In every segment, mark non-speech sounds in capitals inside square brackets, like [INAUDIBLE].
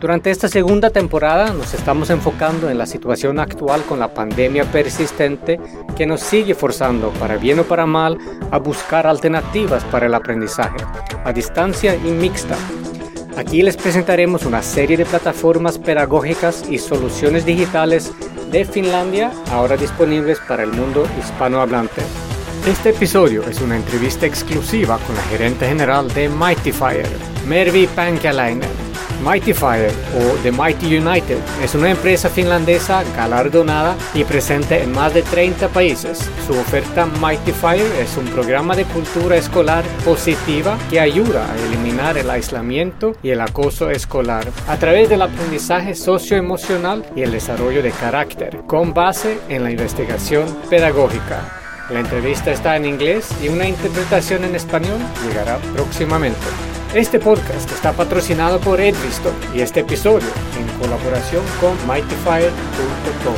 durante esta segunda temporada nos estamos enfocando en la situación actual con la pandemia persistente que nos sigue forzando, para bien o para mal, a buscar alternativas para el aprendizaje, a distancia y mixta. Aquí les presentaremos una serie de plataformas pedagógicas y soluciones digitales de Finlandia ahora disponibles para el mundo hispanohablante. Este episodio es una entrevista exclusiva con la gerente general de Mightyfire, Mervi Pankalainen. Mighty Fire o The Mighty United es una empresa finlandesa galardonada y presente en más de 30 países. Su oferta Mighty Fire es un programa de cultura escolar positiva que ayuda a eliminar el aislamiento y el acoso escolar a través del aprendizaje socioemocional y el desarrollo de carácter, con base en la investigación pedagógica. La entrevista está en inglés y una interpretación en español llegará próximamente. Este podcast está patrocinado por Edvisto y este episodio en colaboración con mightyfire.com.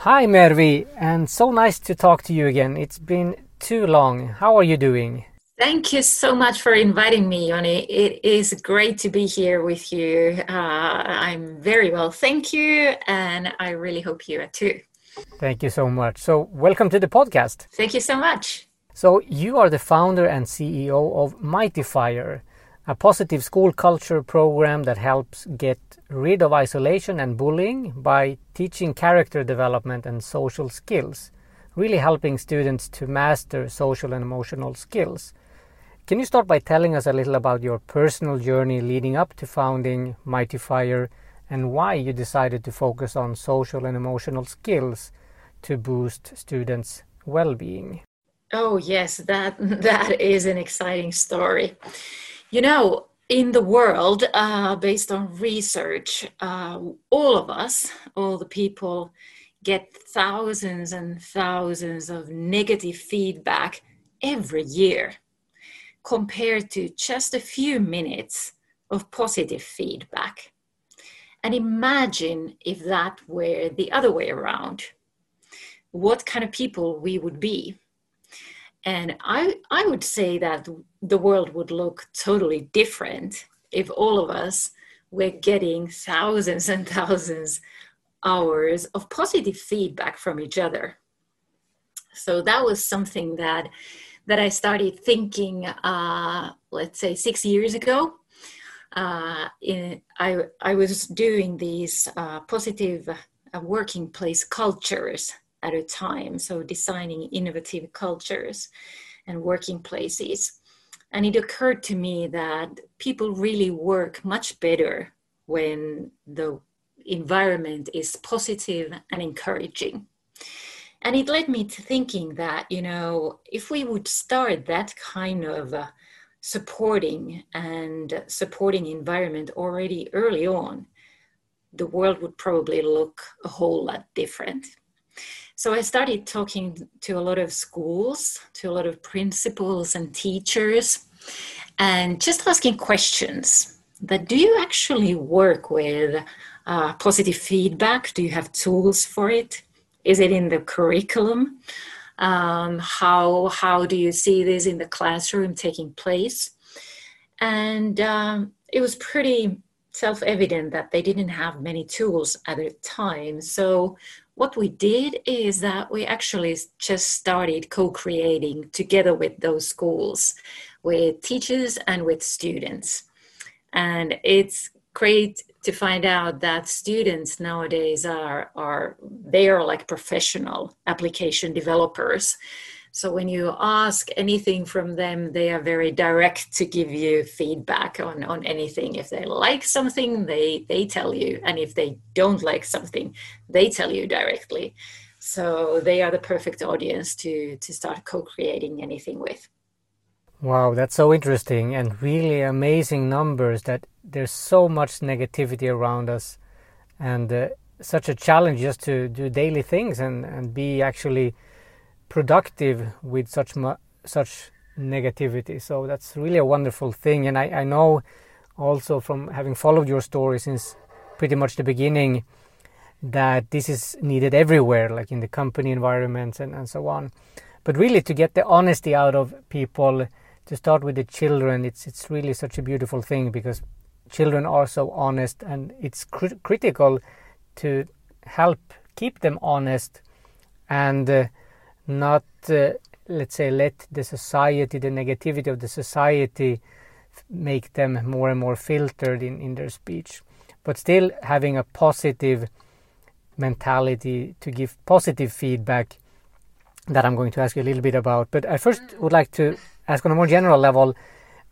Hi Mervi, and so nice to talk to you again. It's been too long. How are you doing? Thank you so much for inviting me, Yoni. It is great to be here with you. Uh, I'm very well, thank you, and I really hope you are too. Thank you so much. So, welcome to the podcast. Thank you so much. So, you are the founder and CEO of Mightyfire, a positive school culture program that helps get rid of isolation and bullying by teaching character development and social skills, really helping students to master social and emotional skills. Can you start by telling us a little about your personal journey leading up to founding Mightyfire and why you decided to focus on social and emotional skills to boost students' well being? Oh yes, that [LAUGHS] that is an exciting story. You know, in the world, uh, based on research, uh, all of us, all the people, get thousands and thousands of negative feedback every year, compared to just a few minutes of positive feedback. And imagine if that were the other way around. What kind of people we would be and I, I would say that the world would look totally different if all of us were getting thousands and thousands hours of positive feedback from each other. So that was something that that I started thinking, uh, let's say six years ago. Uh, in, I, I was doing these uh, positive uh, working place cultures at a time. So designing innovative cultures and working places. And it occurred to me that people really work much better when the environment is positive and encouraging. And it led me to thinking that, you know, if we would start that kind of uh, supporting and supporting environment already early on, the world would probably look a whole lot different. So I started talking to a lot of schools, to a lot of principals and teachers, and just asking questions that do you actually work with uh, positive feedback? Do you have tools for it? Is it in the curriculum? Um, how, how do you see this in the classroom taking place? And um, it was pretty self evident that they didn't have many tools at the time. So what we did is that we actually just started co-creating together with those schools with teachers and with students. And it's great to find out that students nowadays are are they are like professional application developers so when you ask anything from them, they are very direct to give you feedback on, on anything. If they like something, they, they tell you. And if they don't like something, they tell you directly. So they are the perfect audience to, to start co-creating anything with. Wow, that's so interesting and really amazing numbers that there's so much negativity around us and uh, such a challenge just to do daily things and, and be actually productive with such mu such negativity. So that's really a wonderful thing. And I, I know also from having followed your story since pretty much the beginning that this is needed everywhere, like in the company environments and, and so on. But really, to get the honesty out of people, to start with the children, it's it's really such a beautiful thing because children are so honest, and it's cr- critical to help keep them honest and uh, not, uh, let's say, let the society, the negativity of the society, make them more and more filtered in, in their speech. But still having a positive mentality to give positive feedback that I'm going to ask you a little bit about. But I first would like to ask on a more general level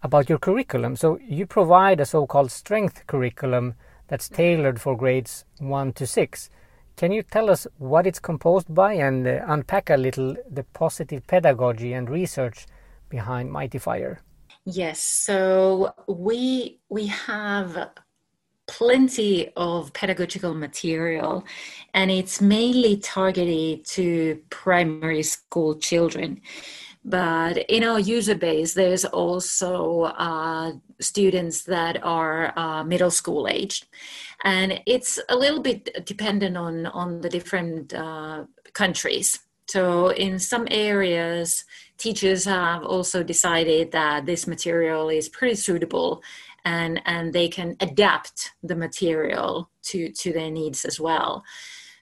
about your curriculum. So you provide a so-called strength curriculum that's tailored for grades 1 to 6. Can you tell us what it's composed by and uh, unpack a little the positive pedagogy and research behind Mighty Fire? Yes, so we we have plenty of pedagogical material and it's mainly targeted to primary school children but in our user base there's also uh, students that are uh, middle school aged. And it's a little bit dependent on on the different uh, countries. So in some areas teachers have also decided that this material is pretty suitable and and they can adapt the material to to their needs as well.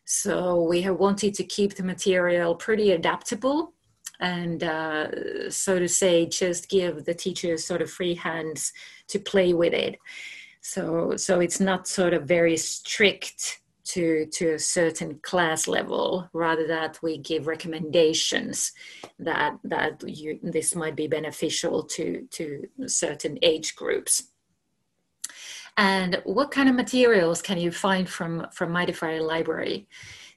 So we have wanted to keep the material pretty adaptable and uh, so to say just give the teachers sort of free hands to play with it. So so it's not sort of very strict to to a certain class level. Rather that we give recommendations that that you, this might be beneficial to to certain age groups. And what kind of materials can you find from from Mighty Fire library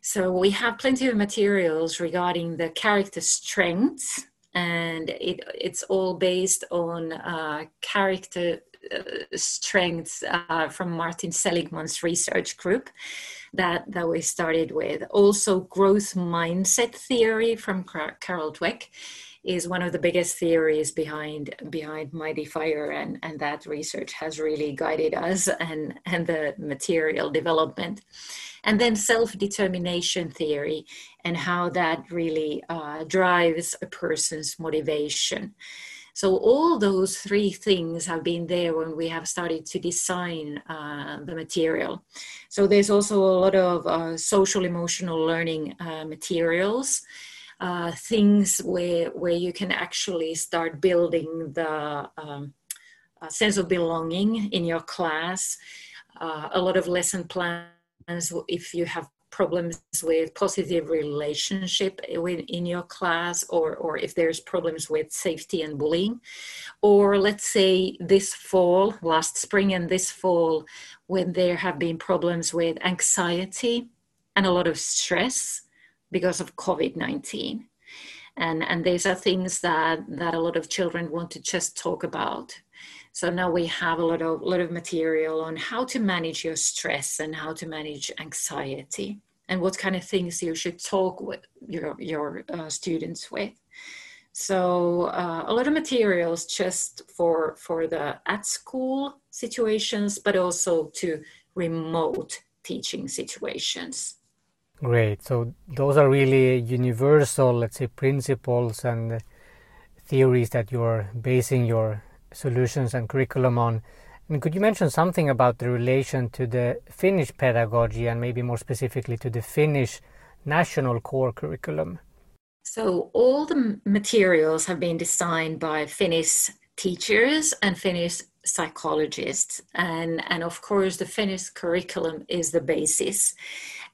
so we have plenty of materials regarding the character strengths and it, it's all based on uh, character uh, strengths uh, from Martin Seligman's research group that, that we started with. Also, growth mindset theory from Carol Dweck is one of the biggest theories behind behind Mighty Fire, and, and that research has really guided us and, and the material development. And then self determination theory and how that really uh, drives a person's motivation. So all those three things have been there when we have started to design uh, the material. So there's also a lot of uh, social emotional learning uh, materials uh, things where where you can actually start building the um, sense of belonging in your class. Uh, a lot of lesson plans if you have problems with positive relationship in your class or, or if there's problems with safety and bullying or let's say this fall last spring and this fall when there have been problems with anxiety and a lot of stress because of COVID 19. And, and these are things that, that a lot of children want to just talk about. So now we have a lot of, lot of material on how to manage your stress and how to manage anxiety and what kind of things you should talk with your, your uh, students with. So uh, a lot of materials just for, for the at school situations, but also to remote teaching situations. Great. So those are really universal, let's say, principles and theories that you're basing your solutions and curriculum on. And could you mention something about the relation to the Finnish pedagogy and maybe more specifically to the Finnish national core curriculum? So all the materials have been designed by Finnish teachers and Finnish psychologists and and of course the Finnish curriculum is the basis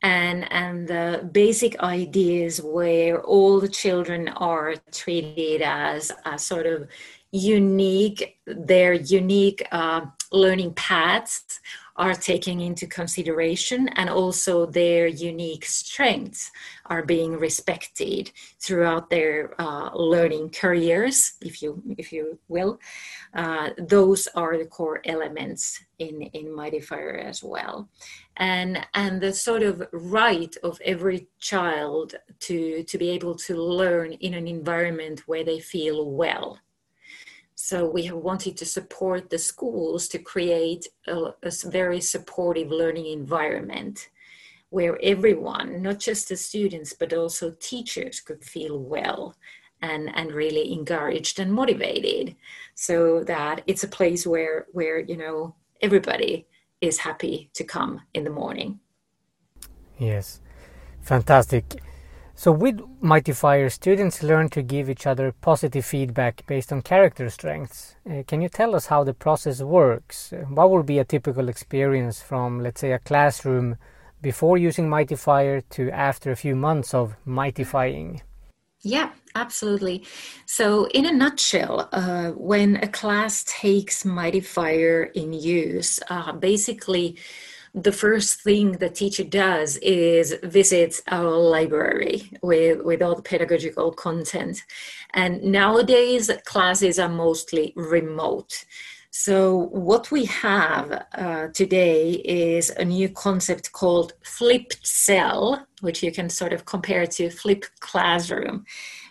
and and the basic ideas where all the children are treated as a sort of unique their unique uh, learning paths are taken into consideration and also their unique strengths are being respected throughout their uh, learning careers if you if you will. Uh, those are the core elements in in mightyfire as well. And and the sort of right of every child to to be able to learn in an environment where they feel well so we have wanted to support the schools to create a, a very supportive learning environment where everyone, not just the students, but also teachers could feel well and, and really encouraged and motivated so that it's a place where, where, you know, everybody is happy to come in the morning. Yes, fantastic. So with Mightyfire, students learn to give each other positive feedback based on character strengths. Uh, can you tell us how the process works? Uh, what will be a typical experience from, let's say, a classroom before using Mightyfire to after a few months of mightyfying? Yeah, absolutely. So, in a nutshell, uh, when a class takes Mightyfire in use, uh, basically the first thing the teacher does is visits our library with, with all the pedagogical content. And nowadays, classes are mostly remote. So, what we have uh, today is a new concept called flipped SEL, which you can sort of compare to flipped classroom,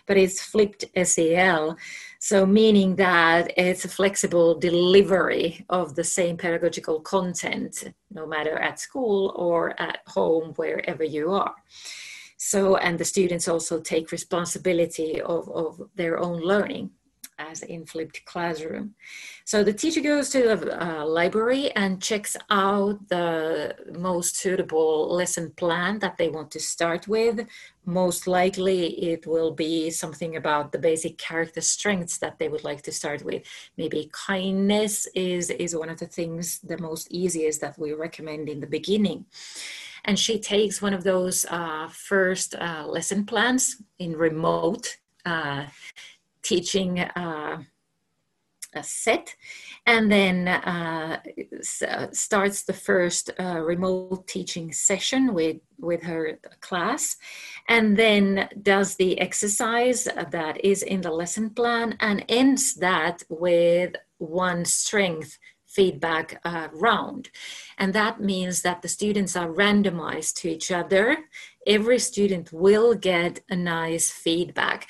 but it's flipped SEL. So, meaning that it's a flexible delivery of the same pedagogical content, no matter at school or at home, wherever you are. So, and the students also take responsibility of, of their own learning as in flipped classroom. So the teacher goes to the uh, library and checks out the most suitable lesson plan that they want to start with. Most likely it will be something about the basic character strengths that they would like to start with. Maybe kindness is, is one of the things, the most easiest that we recommend in the beginning and she takes one of those uh, first uh, lesson plans in remote uh, teaching uh, a set. And then uh, starts the first uh, remote teaching session with with her class. And then does the exercise that is in the lesson plan and ends that with one strength feedback uh, round. And that means that the students are randomized to each other. Every student will get a nice feedback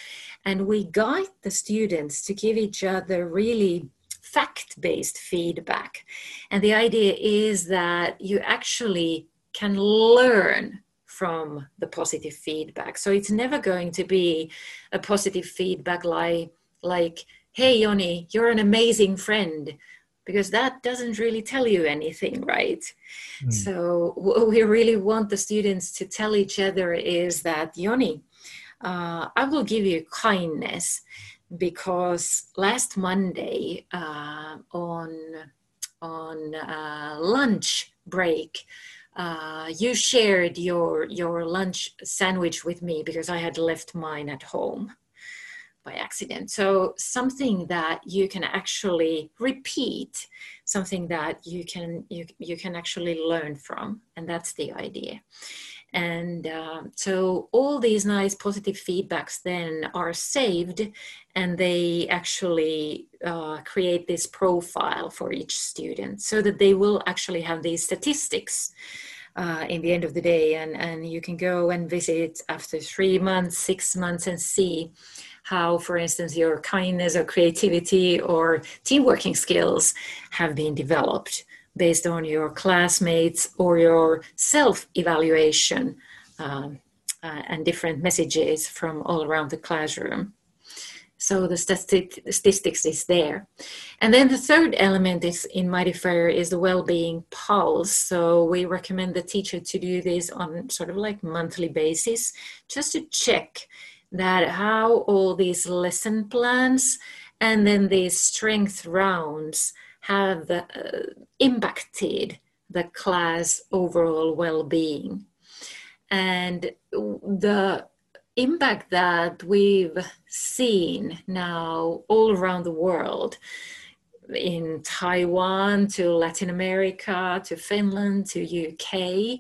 and we guide the students to give each other really fact based feedback. And the idea is that you actually can learn from the positive feedback. So it's never going to be a positive feedback like, like hey, Yoni, you're an amazing friend because that doesn't really tell you anything, right? Mm. So, what we really want the students to tell each other is that, Yoni, uh, I will give you kindness because last Monday uh, on on uh, lunch break, uh, you shared your your lunch sandwich with me because I had left mine at home by accident. So something that you can actually repeat, something that you can you you can actually learn from, and that's the idea. And uh, so all these nice positive feedbacks then are saved and they actually uh, create this profile for each student so that they will actually have these statistics uh, in the end of the day. And, and you can go and visit after three months, six months, and see how, for instance, your kindness or creativity or team working skills have been developed based on your classmates or your self evaluation um, uh, and different messages from all around the classroom. So the statistics is there. And then the third element is in Mightyfire is the well-being pulse. So we recommend the teacher to do this on sort of like monthly basis, just to check that how all these lesson plans and then these strength rounds have uh, impacted the class overall well-being and the impact that we've seen now all around the world in Taiwan to Latin America to Finland to UK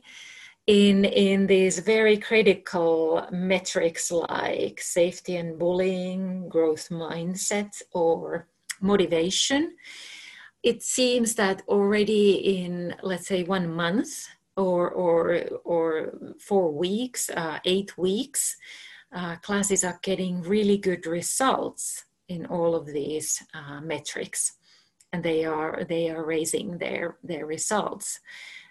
in in these very critical metrics like safety and bullying, growth mindset, or motivation. It seems that already in let's say one month or or or four weeks, uh, eight weeks, uh, classes are getting really good results in all of these uh, metrics, and they are they are raising their their results.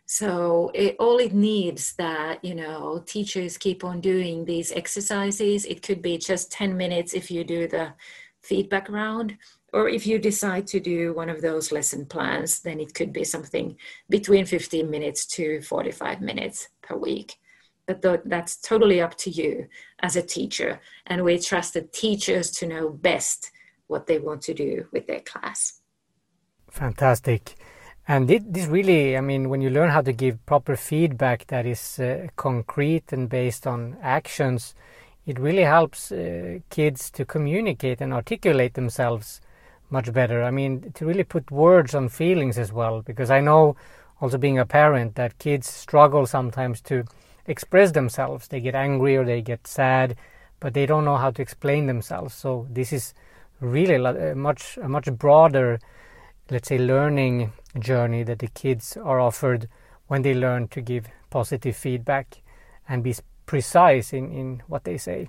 So it, all it needs that you know teachers keep on doing these exercises. It could be just ten minutes if you do the feedback round, or if you decide to do one of those lesson plans, then it could be something between 15 minutes to 45 minutes per week. But th- that's totally up to you as a teacher, and we trust the teachers to know best what they want to do with their class. Fantastic. And this really, I mean, when you learn how to give proper feedback that is uh, concrete and based on actions, it really helps uh, kids to communicate and articulate themselves much better. I mean, to really put words on feelings as well, because I know also being a parent that kids struggle sometimes to express themselves. They get angry or they get sad, but they don't know how to explain themselves. So this is really a uh, much a much broader let's say, learning journey that the kids are offered when they learn to give positive feedback and be precise in, in what they say.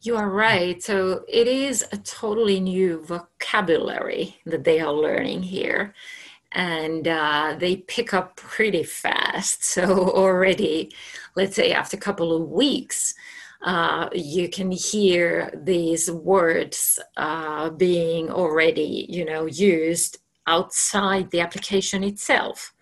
You are right. So it is a totally new vocabulary that they are learning here. And uh, they pick up pretty fast. So [LAUGHS] already, let's say after a couple of weeks, uh, you can hear these words uh, being already, you know, used outside the application itself.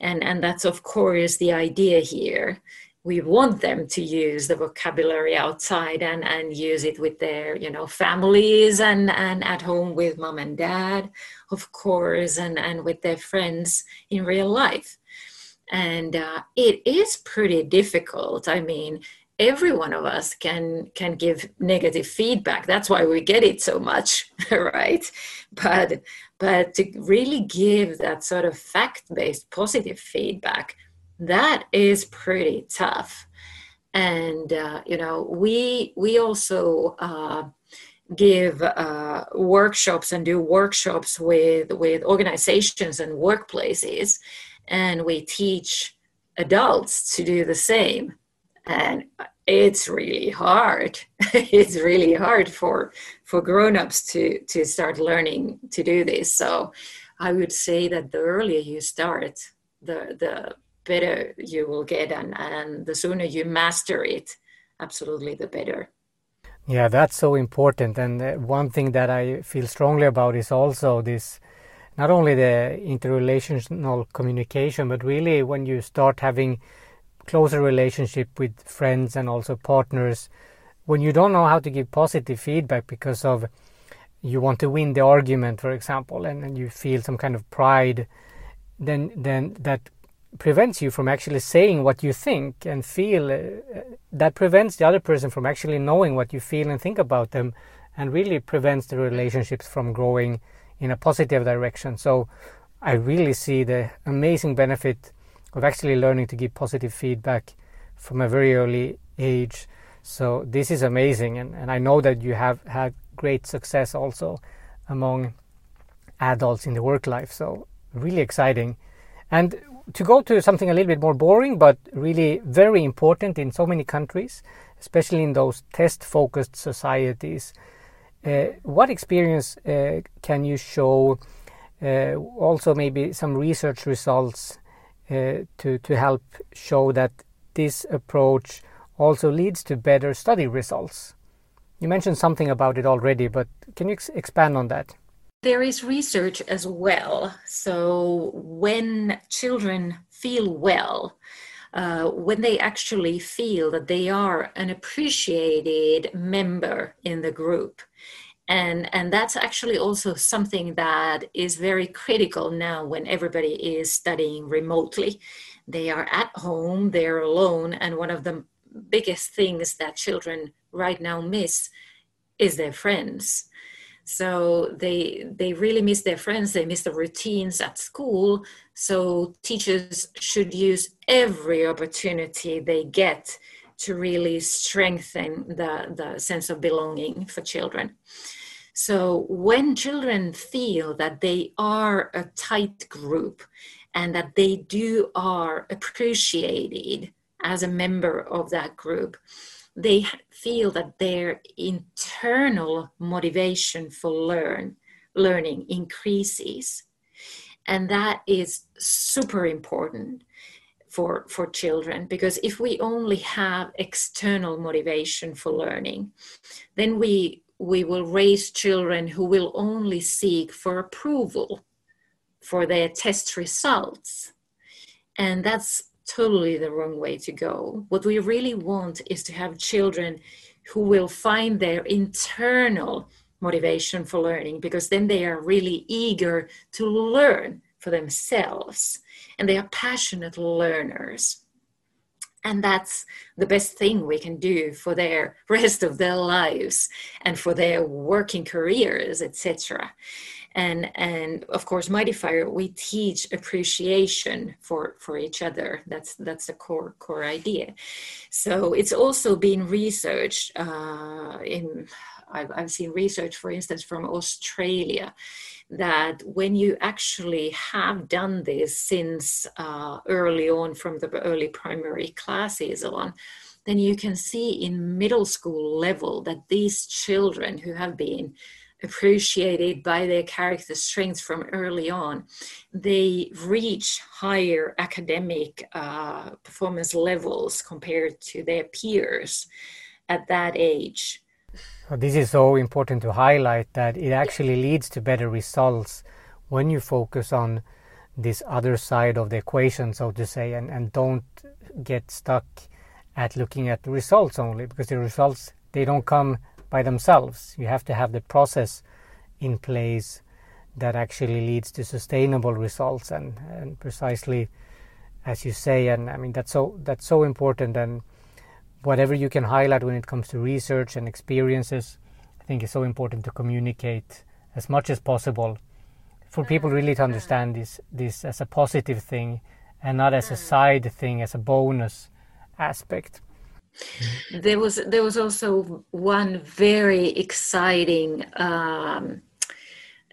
And, and that's, of course, the idea here. We want them to use the vocabulary outside and, and use it with their, you know, families and, and at home with mom and dad, of course, and, and with their friends in real life. And uh, it is pretty difficult. I mean, every one of us can can give negative feedback that's why we get it so much [LAUGHS] right but but to really give that sort of fact-based positive feedback that is pretty tough. And uh, you know we we also uh, give uh, workshops and do workshops with with organizations and workplaces. And we teach adults to do the same. And it's really hard. [LAUGHS] It's really hard for for grown-ups to to start learning to do this. So i would say that the earlier you start the the better you will get and and the sooner you master it absolutely the better. Yeah that's so important. And uh, one thing that i feel strongly about is also this not only the interrelational communication but really when you start having closer relationship with friends and also partners when you don't know how to give positive feedback because of you want to win the argument for example and, and you feel some kind of pride then then that prevents you from actually saying what you think and feel uh, that prevents the other person from actually knowing what you feel and think about them and really prevents the relationships from growing in a positive direction so i really see the amazing benefit of actually learning to give positive feedback from a very early age. So this is amazing, and, and I know that you have had great success also among adults in the work life. So really exciting. And to go to something a little bit more boring, but really very important in so many countries, especially in those test focused societies. Uh, what experience uh, can you show? Uh, also, maybe some research results uh, to, to help show that this approach also leads to better study results. You mentioned something about it already, but can you ex expand on that? There is research as well. So, when children feel well, uh, when they actually feel that they are an appreciated member in the group, and and that's actually also something that is very critical now when everybody is studying remotely. They are at home they're alone and one of the biggest things that children right now miss is their friends so they they really miss their friends they miss the routines at school. So teachers should use every opportunity they get to really strengthen the, the sense of belonging for children. So when children feel that they are a tight group and that they do are appreciated as a member of that group they feel that their internal motivation for learn learning increases. And that is super important for for children because if we only have external motivation for learning then we we will raise children who will only seek for approval for their test results. And that's totally the wrong way to go. What we really want is to have children who will find their internal motivation for learning because then they are really eager to learn for themselves and they are passionate learners. And that's the best thing we can do for their [LAUGHS] rest of their lives and for their working careers, etc and and of course mighty fire we teach appreciation for for each other. That's that's the core core idea. So it's also been researched uh, in I've, I've seen research for instance from australia that when you actually have done this since uh, early on from the early primary classes on then you can see in middle school level that these children who have been appreciated by their character strengths from early on, they reach higher academic uh, performance levels compared to their peers at that age. This is so important to highlight that it actually leads to better results when you focus on this other side of the equation, so to say, and, and don't get stuck at looking at the results only because the results they don't come by themselves. You have to have the process in place that actually leads to sustainable results. And, and precisely as you say and I mean that's so that's so important. And whatever you can highlight when it comes to research and experiences I think is so important to communicate as much as possible for people mm-hmm. really to understand this this as a positive thing and not as a mm-hmm. side thing as a bonus aspect there was there was also one very exciting um,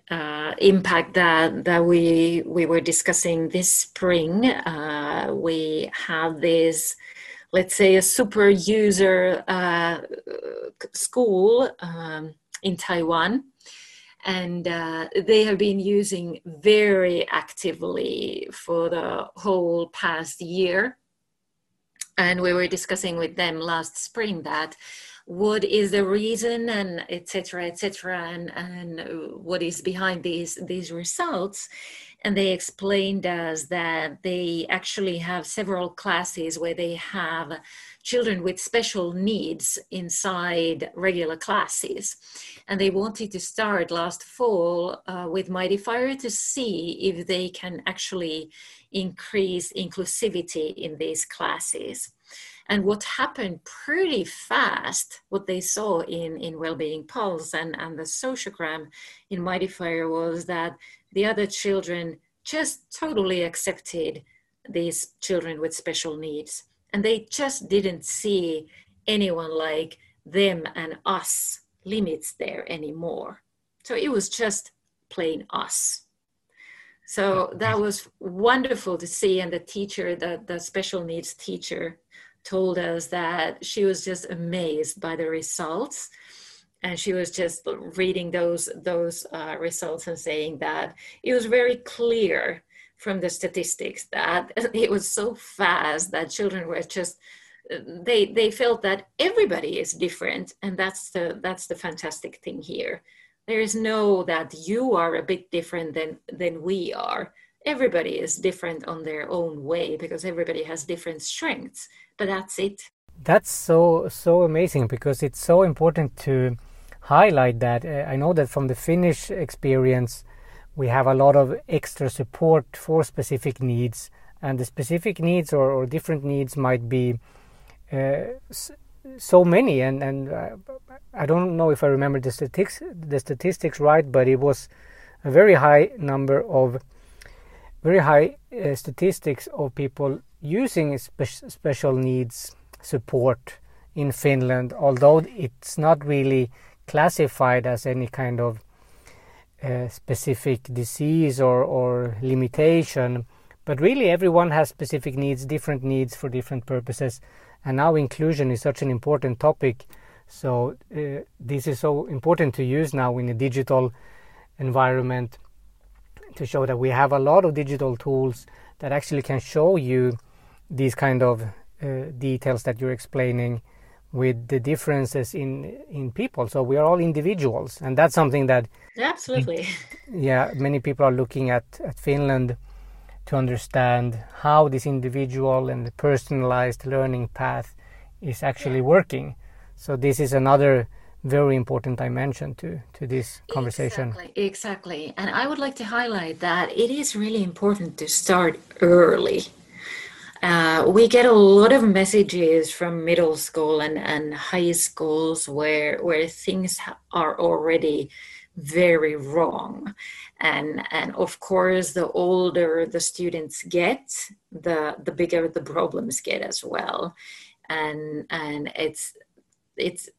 uh, impact that that we we were discussing this spring. Uh, we have this, let's say, a super user uh, school um, in Taiwan, and uh, they have been using very actively for the whole past year and we were discussing with them last spring that what is the reason and etc etc and and what is behind these these results and they explained us that they actually have several classes where they have children with special needs inside regular classes. And they wanted to start last fall uh, with Mighty Fire to see if they can actually increase inclusivity in these classes. And what happened pretty fast, what they saw in, in Wellbeing Pulse and, and the sociogram in Mighty Fire was that the other children just totally accepted these children with special needs. And they just didn't see anyone like them and us limits there anymore. So it was just plain us. So that was wonderful to see. And the teacher, the, the special needs teacher, told us that she was just amazed by the results. And she was just reading those those uh, results and saying that it was very clear from the statistics that [LAUGHS] it was so fast that children were just they they felt that everybody is different. And that's the that's the fantastic thing here. There is no that you are a bit different than than we are. Everybody is different on their own way because everybody has different strengths but that's it. That's so so amazing because it's so important to highlight that uh, i know that from the finnish experience we have a lot of extra support for specific needs. And the specific needs or, or different needs might be uh, so many, and and uh, I don't know if I remember the statistics the statistics right, but it was a very high number of very high uh, statistics of people using spe- special needs support in Finland, although it's not really classified as any kind of uh, specific disease or, or limitation. But really, everyone has specific needs, different needs for different purposes. And now inclusion is such an important topic. So, uh, this is so important to use now in a digital environment to show that we have a lot of digital tools that actually can show you these kind of uh, details that you're explaining with the differences in in people. So we are all individuals and that's something that absolutely. [LAUGHS] Yeah many people are looking at at finland to understand how this individual and the personalized learning path is actually yeah. working. So this is another very important dimension to to this conversation. Exactly, exactly. And i would like to highlight that it is really important to start early. Uh, we get a lot of messages from middle school and, and high schools where where things are already very wrong. And and of course the older the students get the the bigger the problems get as well. And and it's it's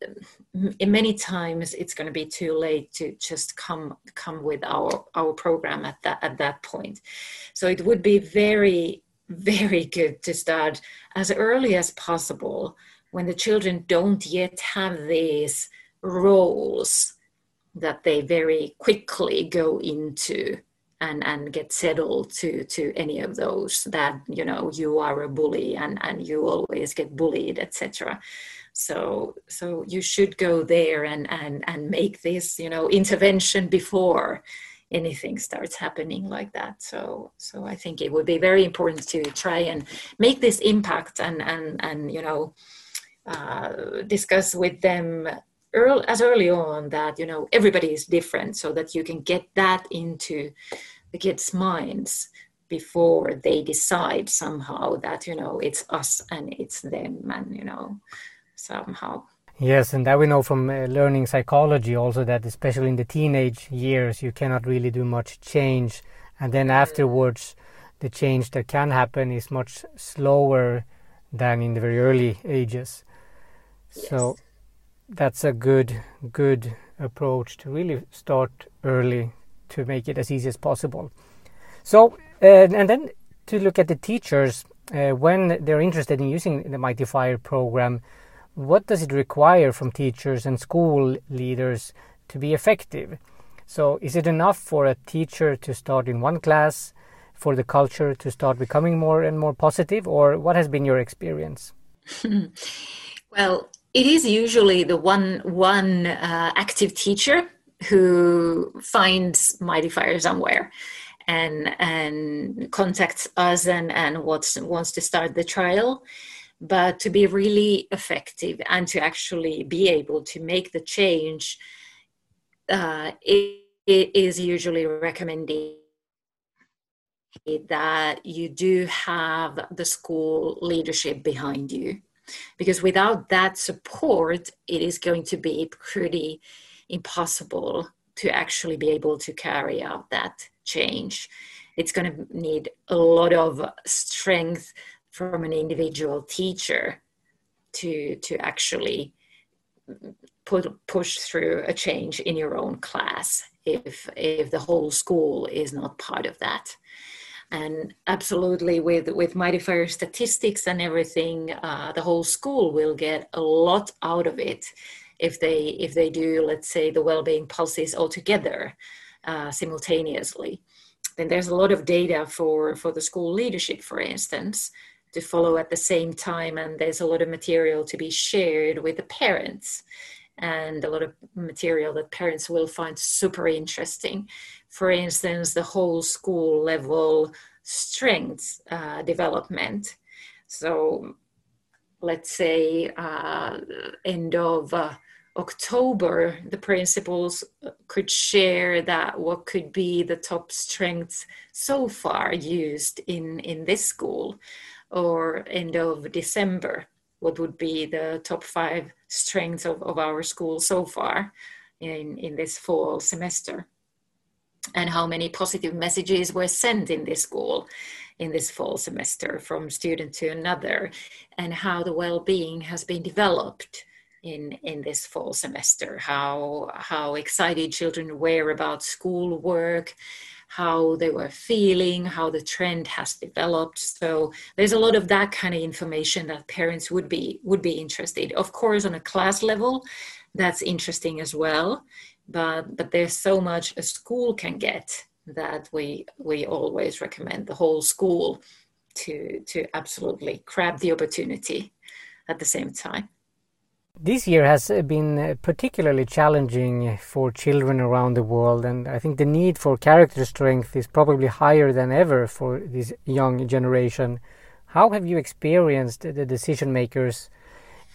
many times it's going to be too late to just come come with our our program at that at that point. So it would be very very good to start as early as possible when the children don't yet have these roles that they very quickly go into and and get settled to to any of those that you know you are a bully and and you always get bullied etc so so you should go there and and and make this you know intervention before anything starts happening like that. So so i think it would be very important to try and make this impact and and and you know uh, discuss with them early, as early on that you know everybody is different so that you can get that into the kids minds before they decide somehow that you know it's us and it's them and you know somehow Yes, and that we know from uh, learning psychology also that especially in the teenage years you cannot really do much change, and then afterwards the change that can happen is much slower than in the very early ages. Yes. So that's a good good approach to really start early to make it as easy as possible. So uh, and then to look at the teachers uh, when they're interested in using the Mighty Fire program what does it require from teachers and school leaders to be effective? So, is it enough for a teacher to start in one class for the culture to start becoming more and more positive, or what has been your experience? [LAUGHS] well, it is usually the one one uh, active teacher who finds Mighty Fire somewhere and and contacts us and and wants wants to start the trial. But to be really effective and to actually be able to make the change uh, it, it is usually recommended that you do have the school leadership behind you because without that support it is going to be pretty impossible to actually be able to carry out that change. It's going to need a lot of strength from an individual teacher to to actually put push through a change in your own class if if the whole school is not part of that and absolutely with with mighty fire statistics and everything uh, the whole school will get a lot out of it if they if they do let's say the well-being pulses all together uh, simultaneously. Then there's a lot of data for for the school leadership for instance to follow at the same time and there's a lot of material to be shared with the parents and a lot of material that parents will find super interesting for instance the whole school level strengths uh, development. So let's say uh, end of uh, October, the principals could share that what could be the top strengths so far used in, in this school or end of December, what would be the top five strengths of, of our school so far in, in this fall semester and how many positive messages were sent in this school in this fall semester from student to another and how the well-being has been developed in in this fall semester. How how excited children were about schoolwork how they were feeling how the trend has developed. So there's a lot of that kind of information that parents would be would be interested of course on a class level that's interesting as well. But but there's so much a school can get that we we always recommend the whole school to to absolutely grab the opportunity at the same time. This year has been particularly challenging for children around the world, and I think the need for character strength is probably higher than ever for this young generation. How have you experienced the decision makers'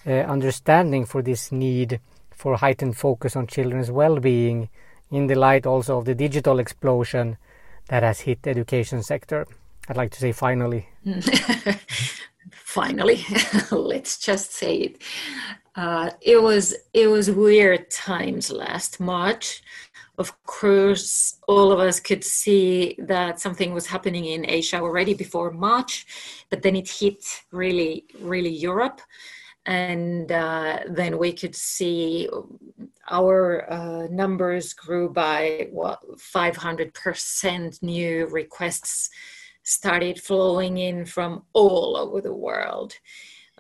uh, understanding for this need for heightened focus on children's well being in the light also of the digital explosion that has hit the education sector? I'd like to say finally. [LAUGHS] finally, [LAUGHS] let's just say it. Uh, it was it was weird times last March. Of course, all of us could see that something was happening in Asia already before March, but then it hit really, really Europe, and uh, then we could see our uh, numbers grew by what 500% new requests started flowing in from all over the world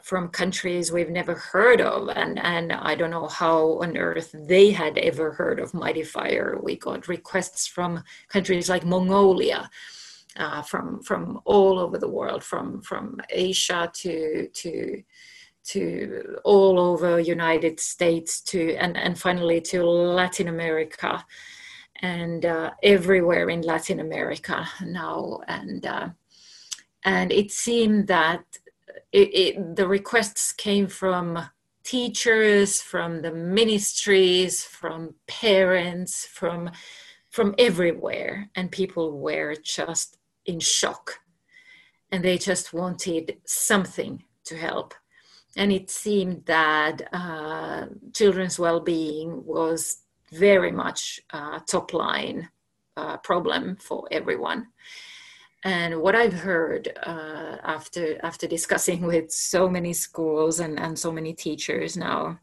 from countries we've never heard of and and I don't know how on earth they had ever heard of Mighty Fire. We got requests from countries like Mongolia, uh, from from all over the world, from from Asia to to to all over United States to and and finally to Latin America and uh, everywhere in Latin America now. And uh, and it seemed that it, it, the requests came from teachers, from the ministries, from parents, from from everywhere, and people were just in shock, and they just wanted something to help. And it seemed that uh, children's well-being was very much a top line uh, problem for everyone. And what I've heard uh, after after discussing [LAUGHS] with so many schools and, and so many teachers now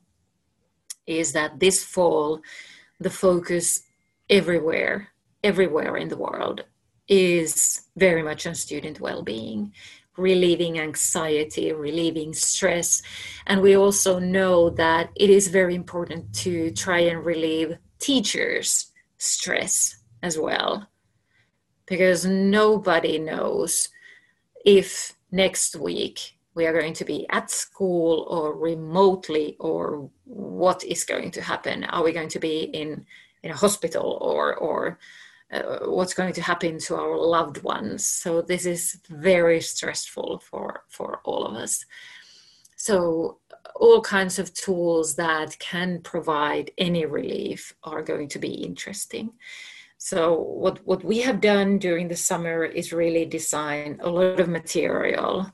is that this fall, the focus everywhere, everywhere in the world is very much on student well-being relieving anxiety, relieving stress. And we also know that it is very important to try and relieve teachers' stress as well because nobody knows if next week we are going to be at school or remotely or what is going to happen are we going to be in in a hospital or or uh, what's going to happen to our loved ones. So this is very stressful for for all of us. So all kinds of tools that can provide any relief are going to be interesting. So what, what we have done during the summer is really design a lot of material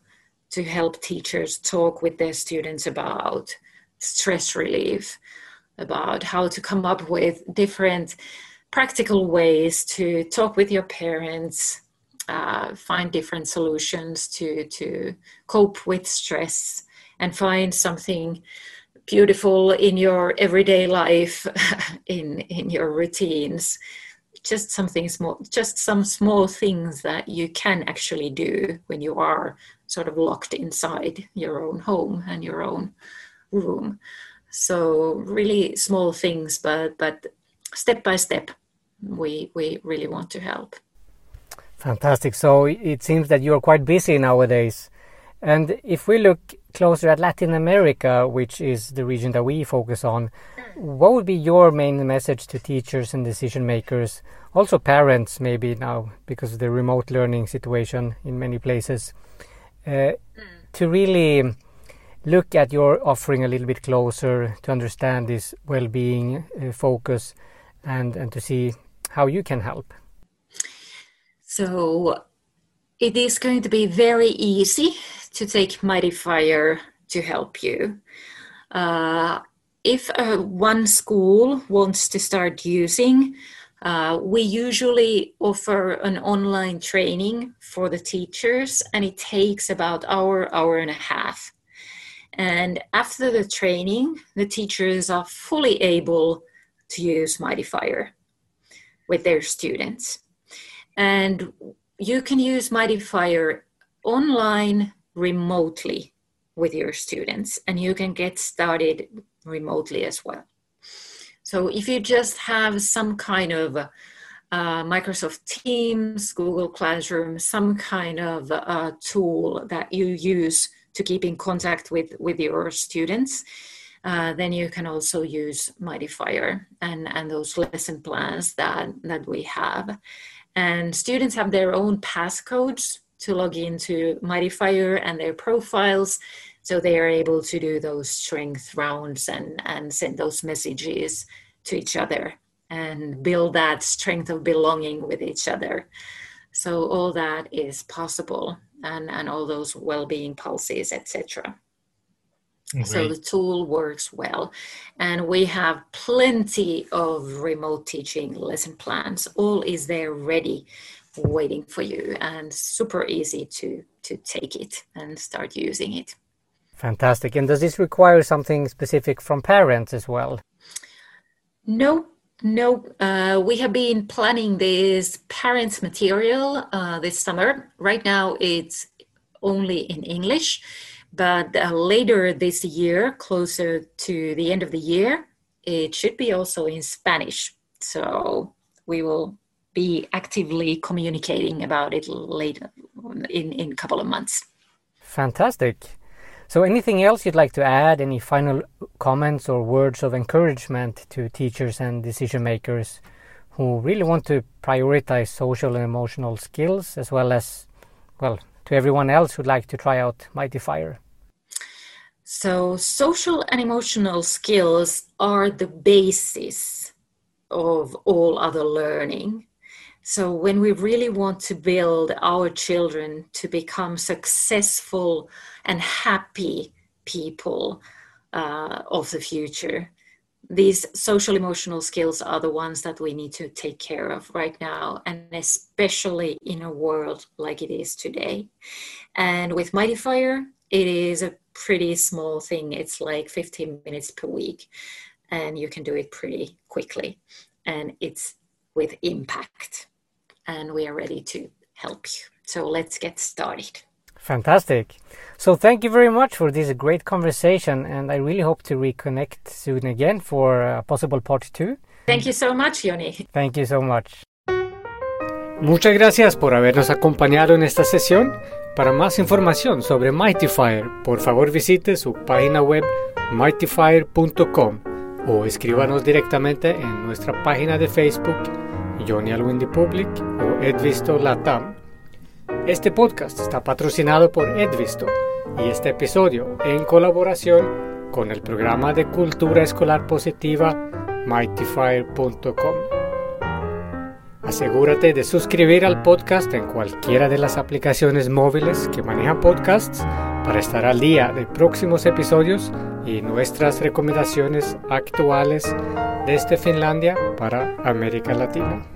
to help teachers talk with their students about stress relief, about how to come up with different practical ways to talk with your parents, uh, find different solutions to, to cope with stress, and find something beautiful in your everyday life, [LAUGHS] in, in your routines just something small, just some small things that you can actually do when you are sort of locked inside your own home and your own room. So really small things, but but step by step, we we really want to help. Fantastic. So it seems that you are quite busy nowadays. And if we look closer at Latin America, which is the region that we focus on, what would be your main message to teachers and decision makers, also parents, maybe now because of the remote learning situation in many places, uh, to really look at your offering a little bit closer to understand this well-being uh, focus and and to see how you can help? So it is going to be very easy to take Mighty Fire to help you. Uh, if uh, one school wants to start using, uh, we usually offer an online training for the teachers, and it takes about hour, hour and a half. And after the training, the teachers are fully able to use Mightyfire with their students. And you can use Mightyfire online remotely with your students, and you can get started remotely as well. So if you just have some kind of uh, Microsoft Teams, Google Classroom, some kind of uh, tool that you use to keep in contact with, with your students, uh, then you can also use Mightyfire and, and those lesson plans that, that we have. And students have their own passcodes to log into Mightyfire and their profiles. So they are able to do those strength rounds and, and send those messages to each other and build that strength of belonging with each other. So all that is possible and, and all those well-being pulses, etc. So the tool works well. And we have plenty of remote teaching lesson plans. All is there ready waiting for you and super easy to to take it and start using it. Fantastic. And does this require something specific from parents as well? No, no. Uh, we have been planning this parents material uh, this summer. Right now, it's only in English, but uh, later this year, closer to the end of the year, it should be also in Spanish. So we will be actively communicating about it later in in a couple of months. Fantastic. So, anything else you'd like to add? Any final comments or words of encouragement to teachers and decision makers who really want to prioritize social and emotional skills, as well as, well, to everyone else who'd like to try out Mightyfire? So, social and emotional skills are the basis of all other learning. So, when we really want to build our children to become successful and happy people uh, of the future, these social emotional skills are the ones that we need to take care of right now, and especially in a world like it is today. And with Mightyfire, it is a pretty small thing. It's like 15 minutes per week, and you can do it pretty quickly. And it's with impact and we are ready to help you. So let's get started. Fantastic. So thank you very much for this great conversation, and I really hope to reconnect soon again for a possible part two. Thank you so much, Yoni. Thank you so much. Muchas gracias por habernos acompañado en esta sesión. Para más información sobre Mightyfire, por favor visite su página web mightyfire.com o escríbanos directamente en nuestra página de Facebook Johnny Alwindy Public o Edvisto Latam. Este podcast está patrocinado por Edvisto y este episodio en colaboración con el programa de cultura escolar positiva mightyfire.com. Asegúrate de suscribir al podcast en cualquiera de las aplicaciones móviles que manejan podcasts para estar al día de próximos episodios y nuestras recomendaciones actuales desde Finlandia para América Latina.